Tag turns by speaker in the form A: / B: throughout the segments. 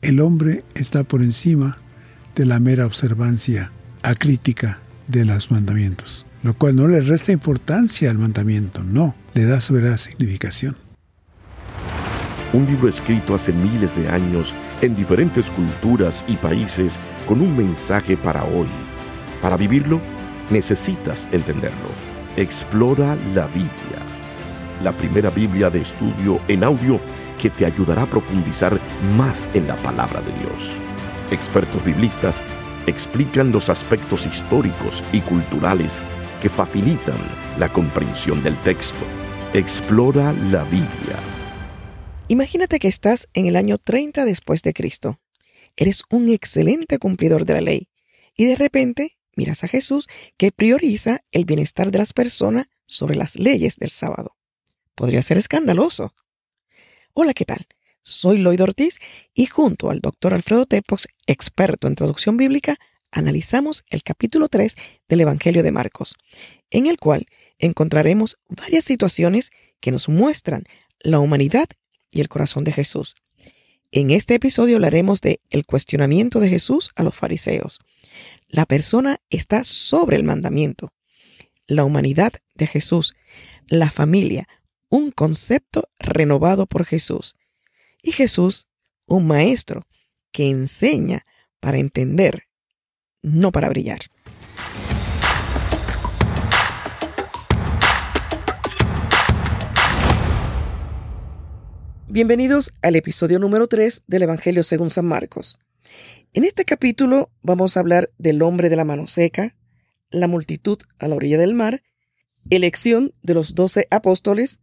A: el hombre está por encima de la mera observancia acrítica de los mandamientos, lo cual no le resta importancia al mandamiento, no, le da su verdadera significación.
B: Un libro escrito hace miles de años en diferentes culturas y países con un mensaje para hoy. Para vivirlo, necesitas entenderlo. Explora la Biblia, la primera Biblia de estudio en audio que te ayudará a profundizar más en la palabra de Dios. Expertos biblistas explican los aspectos históricos y culturales que facilitan la comprensión del texto. Explora la Biblia.
C: Imagínate que estás en el año 30 después de Cristo. Eres un excelente cumplidor de la ley y de repente miras a Jesús que prioriza el bienestar de las personas sobre las leyes del sábado. Podría ser escandaloso. Hola, ¿qué tal? Soy Lloyd Ortiz y junto al doctor Alfredo Tepox, experto en traducción bíblica, analizamos el capítulo 3 del Evangelio de Marcos, en el cual encontraremos varias situaciones que nos muestran la humanidad y el corazón de Jesús. En este episodio hablaremos de el cuestionamiento de Jesús a los fariseos. La persona está sobre el mandamiento. La humanidad de Jesús, la familia, un concepto renovado por Jesús. Y Jesús, un maestro que enseña para entender, no para brillar. Bienvenidos al episodio número 3 del Evangelio según San Marcos. En este capítulo vamos a hablar del hombre de la mano seca, la multitud a la orilla del mar, elección de los doce apóstoles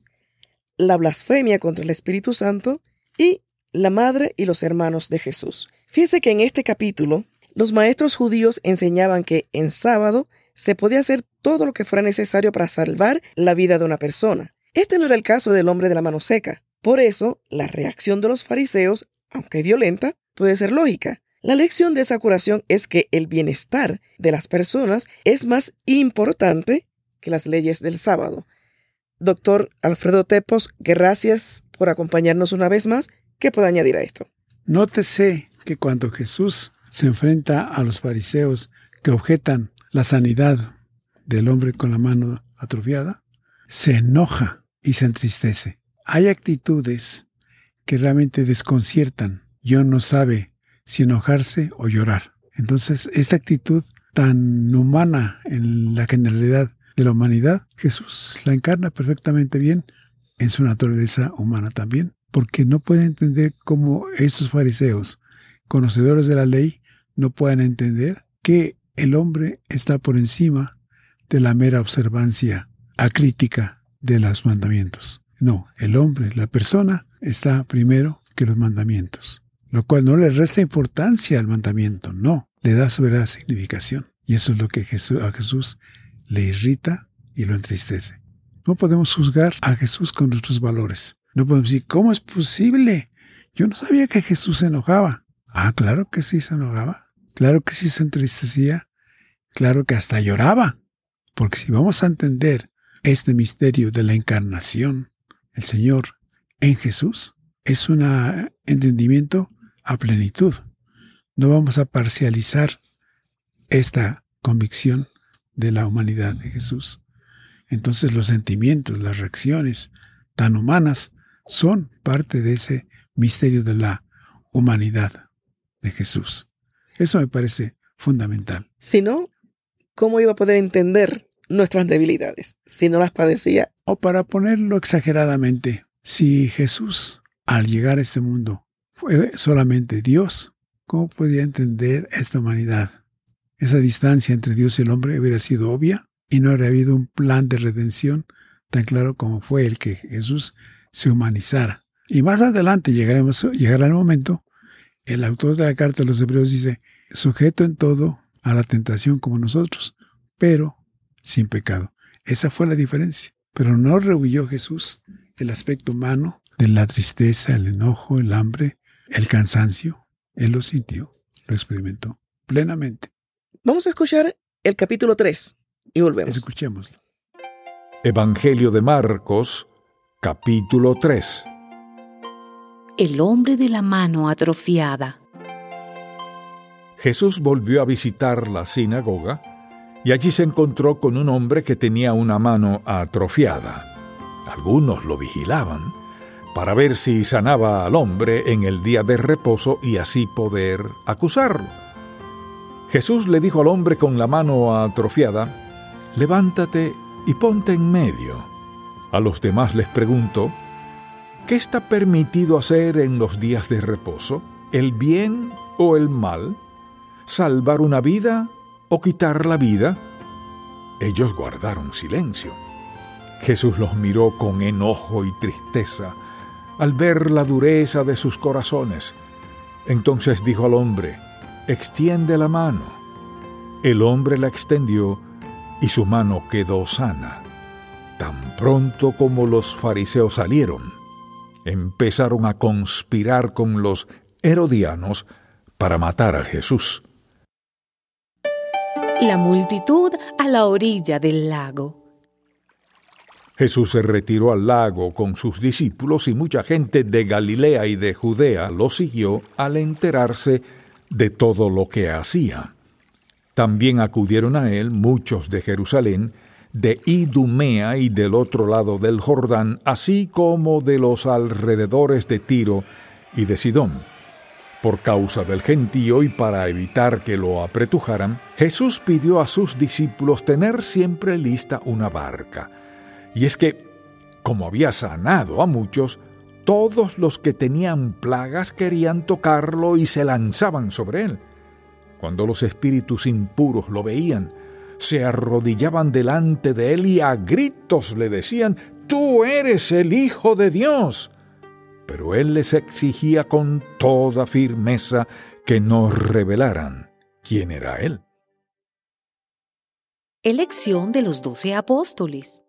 C: la blasfemia contra el Espíritu Santo y la madre y los hermanos de Jesús. Fíjense que en este capítulo los maestros judíos enseñaban que en sábado se podía hacer todo lo que fuera necesario para salvar la vida de una persona. Este no era el caso del hombre de la mano seca. Por eso, la reacción de los fariseos, aunque violenta, puede ser lógica. La lección de esa curación es que el bienestar de las personas es más importante que las leyes del sábado. Doctor Alfredo Tepos, gracias por acompañarnos una vez más. ¿Qué puedo añadir a esto?
A: Nótese que cuando Jesús se enfrenta a los fariseos que objetan la sanidad del hombre con la mano atrofiada, se enoja y se entristece. Hay actitudes que realmente desconciertan. Yo no sabe si enojarse o llorar. Entonces, esta actitud tan humana en la generalidad de la humanidad, Jesús la encarna perfectamente bien en su naturaleza humana también, porque no puede entender cómo estos fariseos, conocedores de la ley, no pueden entender que el hombre está por encima de la mera observancia acrítica de los mandamientos. No, el hombre, la persona, está primero que los mandamientos, lo cual no le resta importancia al mandamiento, no, le da su verdadera significación. Y eso es lo que Jesús, a Jesús le irrita y lo entristece. No podemos juzgar a Jesús con nuestros valores. No podemos decir, ¿cómo es posible? Yo no sabía que Jesús se enojaba. Ah, claro que sí se enojaba. Claro que sí se entristecía. Claro que hasta lloraba. Porque si vamos a entender este misterio de la encarnación, el Señor en Jesús, es un entendimiento a plenitud. No vamos a parcializar esta convicción de la humanidad de Jesús. Entonces los sentimientos, las reacciones tan humanas son parte de ese misterio de la humanidad de Jesús. Eso me parece fundamental.
C: Si no, ¿cómo iba a poder entender nuestras debilidades si no las padecía?
A: O para ponerlo exageradamente, si Jesús al llegar a este mundo fue solamente Dios, ¿cómo podía entender esta humanidad? Esa distancia entre Dios y el hombre hubiera sido obvia y no habría habido un plan de redención tan claro como fue el que Jesús se humanizara. Y más adelante llegaremos, llegará el momento, el autor de la carta de los Hebreos dice, sujeto en todo a la tentación como nosotros, pero sin pecado. Esa fue la diferencia. Pero no rehuyó Jesús el aspecto humano de la tristeza, el enojo, el hambre, el cansancio. Él lo sintió, lo experimentó plenamente.
C: Vamos a escuchar el capítulo 3 y volvemos.
A: Escuchemos.
D: Evangelio de Marcos, capítulo 3.
E: El hombre de la mano atrofiada.
D: Jesús volvió a visitar la sinagoga y allí se encontró con un hombre que tenía una mano atrofiada. Algunos lo vigilaban para ver si sanaba al hombre en el día de reposo y así poder acusarlo. Jesús le dijo al hombre con la mano atrofiada, levántate y ponte en medio. A los demás les preguntó, ¿qué está permitido hacer en los días de reposo? ¿El bien o el mal? ¿Salvar una vida o quitar la vida? Ellos guardaron silencio. Jesús los miró con enojo y tristeza al ver la dureza de sus corazones. Entonces dijo al hombre, extiende la mano. El hombre la extendió y su mano quedó sana. Tan pronto como los fariseos salieron, empezaron a conspirar con los herodianos para matar a Jesús.
E: La multitud a la orilla del lago.
D: Jesús se retiró al lago con sus discípulos y mucha gente de Galilea y de Judea lo siguió al enterarse de todo lo que hacía. También acudieron a él muchos de Jerusalén, de Idumea y del otro lado del Jordán, así como de los alrededores de Tiro y de Sidón. Por causa del gentío y para evitar que lo apretujaran, Jesús pidió a sus discípulos tener siempre lista una barca y es que, como había sanado a muchos, todos los que tenían plagas querían tocarlo y se lanzaban sobre él. Cuando los espíritus impuros lo veían, se arrodillaban delante de él y a gritos le decían, Tú eres el Hijo de Dios. Pero él les exigía con toda firmeza que no revelaran quién era él.
E: Elección de los doce apóstoles.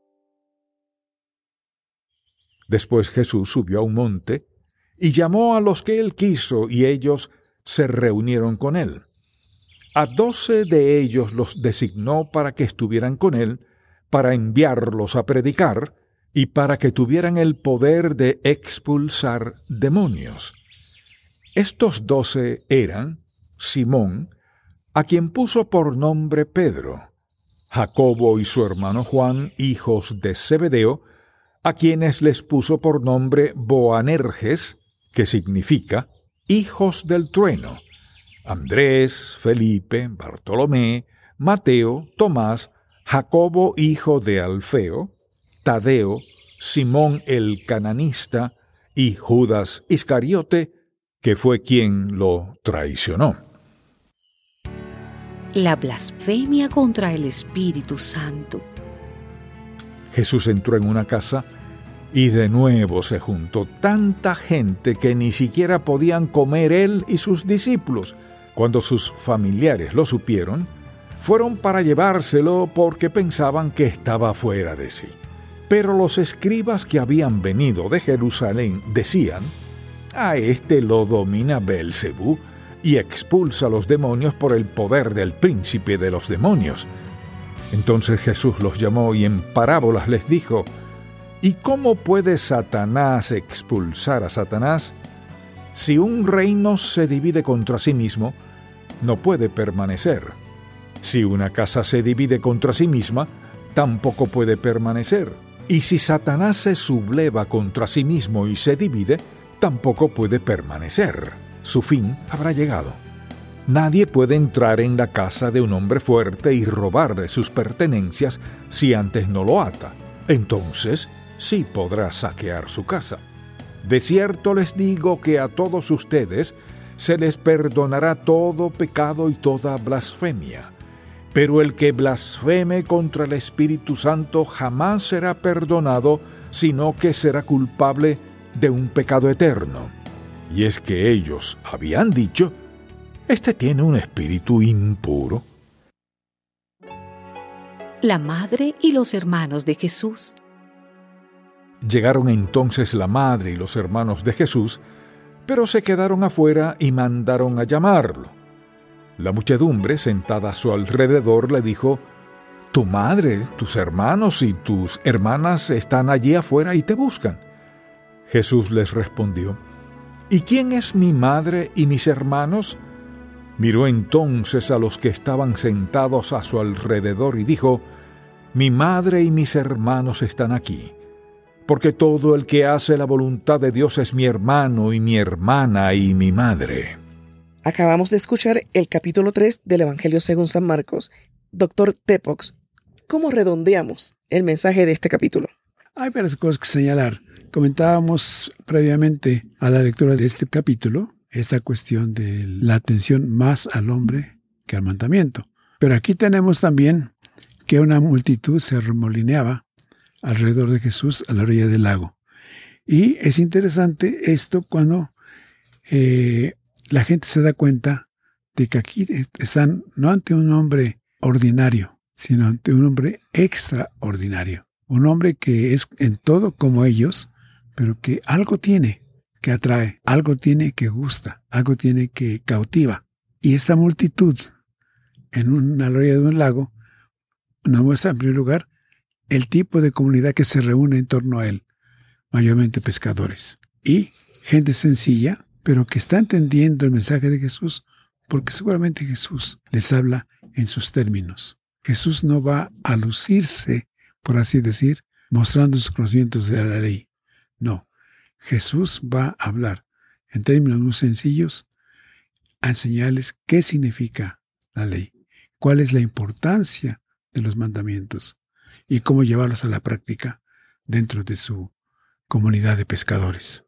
D: Después Jesús subió a un monte y llamó a los que él quiso y ellos se reunieron con él. A doce de ellos los designó para que estuvieran con él, para enviarlos a predicar y para que tuvieran el poder de expulsar demonios. Estos doce eran Simón, a quien puso por nombre Pedro, Jacobo y su hermano Juan, hijos de Zebedeo, a quienes les puso por nombre Boanerges, que significa hijos del trueno, Andrés, Felipe, Bartolomé, Mateo, Tomás, Jacobo hijo de Alfeo, Tadeo, Simón el cananista y Judas Iscariote, que fue quien lo traicionó.
E: La blasfemia contra el Espíritu Santo.
D: Jesús entró en una casa y de nuevo se juntó tanta gente que ni siquiera podían comer él y sus discípulos. Cuando sus familiares lo supieron, fueron para llevárselo porque pensaban que estaba fuera de sí. Pero los escribas que habían venido de Jerusalén decían, a este lo domina Belcebú y expulsa a los demonios por el poder del príncipe de los demonios. Entonces Jesús los llamó y en parábolas les dijo, ¿Y cómo puede Satanás expulsar a Satanás? Si un reino se divide contra sí mismo, no puede permanecer. Si una casa se divide contra sí misma, tampoco puede permanecer. Y si Satanás se subleva contra sí mismo y se divide, tampoco puede permanecer. Su fin habrá llegado. Nadie puede entrar en la casa de un hombre fuerte y robarle sus pertenencias si antes no lo ata. Entonces, sí podrá saquear su casa. De cierto les digo que a todos ustedes se les perdonará todo pecado y toda blasfemia. Pero el que blasfeme contra el Espíritu Santo jamás será perdonado, sino que será culpable de un pecado eterno. Y es que ellos habían dicho, este tiene un espíritu impuro.
E: La madre y los hermanos de Jesús.
D: Llegaron entonces la madre y los hermanos de Jesús, pero se quedaron afuera y mandaron a llamarlo. La muchedumbre, sentada a su alrededor, le dijo, Tu madre, tus hermanos y tus hermanas están allí afuera y te buscan. Jesús les respondió, ¿Y quién es mi madre y mis hermanos? Miró entonces a los que estaban sentados a su alrededor y dijo, Mi madre y mis hermanos están aquí, porque todo el que hace la voluntad de Dios es mi hermano y mi hermana y mi madre.
C: Acabamos de escuchar el capítulo 3 del Evangelio según San Marcos. Doctor Tepox, ¿cómo redondeamos el mensaje de este capítulo?
A: Hay varias cosas que señalar. Comentábamos previamente a la lectura de este capítulo esta cuestión de la atención más al hombre que al mandamiento. Pero aquí tenemos también que una multitud se remolineaba alrededor de Jesús a la orilla del lago. Y es interesante esto cuando eh, la gente se da cuenta de que aquí están no ante un hombre ordinario, sino ante un hombre extraordinario. Un hombre que es en todo como ellos, pero que algo tiene, que atrae, algo tiene que gusta, algo tiene que cautiva. Y esta multitud en una orilla de un lago nos muestra en primer lugar el tipo de comunidad que se reúne en torno a él, mayormente pescadores y gente sencilla, pero que está entendiendo el mensaje de Jesús porque seguramente Jesús les habla en sus términos. Jesús no va a lucirse, por así decir, mostrando sus conocimientos de la ley. No, Jesús va a hablar en términos muy sencillos a enseñarles qué significa la ley, cuál es la importancia de los mandamientos y cómo llevarlos a la práctica dentro de su comunidad de pescadores.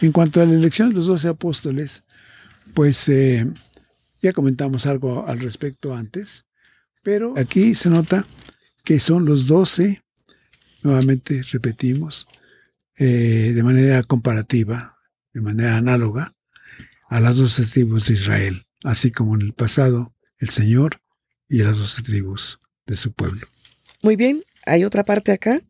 A: En cuanto a la elección de los doce apóstoles, pues eh, ya comentamos algo al respecto antes, pero aquí se nota que son los doce, nuevamente repetimos, eh, de manera comparativa, de manera análoga, a las doce tribus de Israel, así como en el pasado el Señor y las doce tribus de su pueblo.
C: Muy bien, hay otra parte acá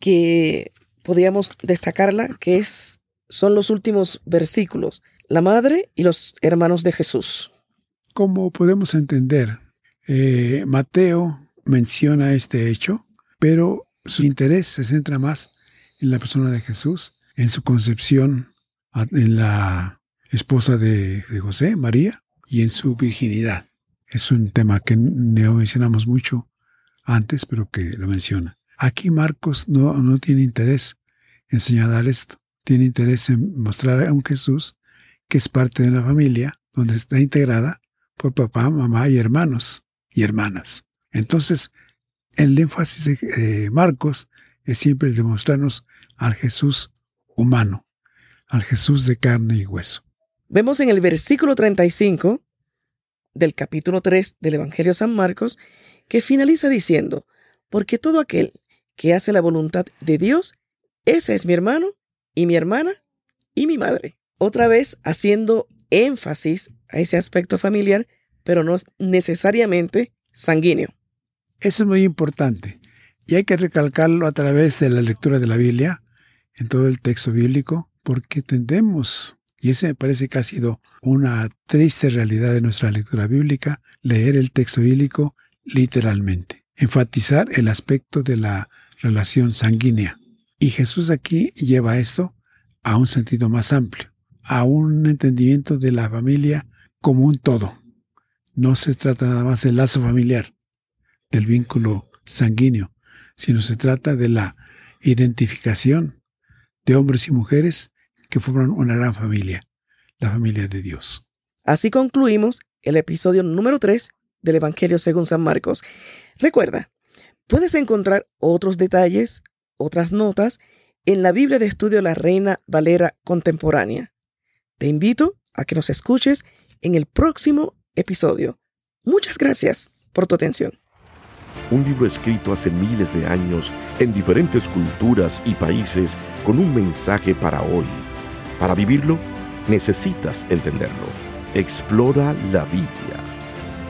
C: que podríamos destacarla, que es, son los últimos versículos, la madre y los hermanos de Jesús.
A: Como podemos entender, eh, Mateo menciona este hecho, pero su interés se centra más en la persona de Jesús, en su concepción, en la esposa de, José, María, y en su virginidad. Es un tema que no mencionamos mucho antes, pero que lo menciona. Aquí Marcos no, no tiene interés en señalar esto. Tiene interés en mostrar a un Jesús que es parte de una familia donde está integrada por papá, mamá y hermanos y hermanas. Entonces, el énfasis de Marcos es siempre el demostrarnos al Jesús humano, al Jesús de carne y hueso.
C: Vemos en el versículo 35 del capítulo 3 del Evangelio San Marcos que finaliza diciendo, porque todo aquel que hace la voluntad de Dios, ese es mi hermano y mi hermana y mi madre. Otra vez haciendo énfasis a ese aspecto familiar, pero no necesariamente sanguíneo.
A: Eso es muy importante. Y hay que recalcarlo a través de la lectura de la Biblia, en todo el texto bíblico, porque tendemos, y ese me parece que ha sido una triste realidad de nuestra lectura bíblica, leer el texto bíblico literalmente, enfatizar el aspecto de la relación sanguínea. Y Jesús aquí lleva esto a un sentido más amplio, a un entendimiento de la familia como un todo. No se trata nada más del lazo familiar, del vínculo sanguíneo, sino se trata de la identificación de hombres y mujeres que forman una gran familia, la familia de Dios.
C: Así concluimos el episodio número 3 del Evangelio según San Marcos. Recuerda, puedes encontrar otros detalles, otras notas en la Biblia de Estudio La Reina Valera Contemporánea. Te invito a que nos escuches en el próximo episodio. Muchas gracias por tu atención
B: un libro escrito hace miles de años en diferentes culturas y países con un mensaje para hoy. Para vivirlo, necesitas entenderlo. Explora la Biblia,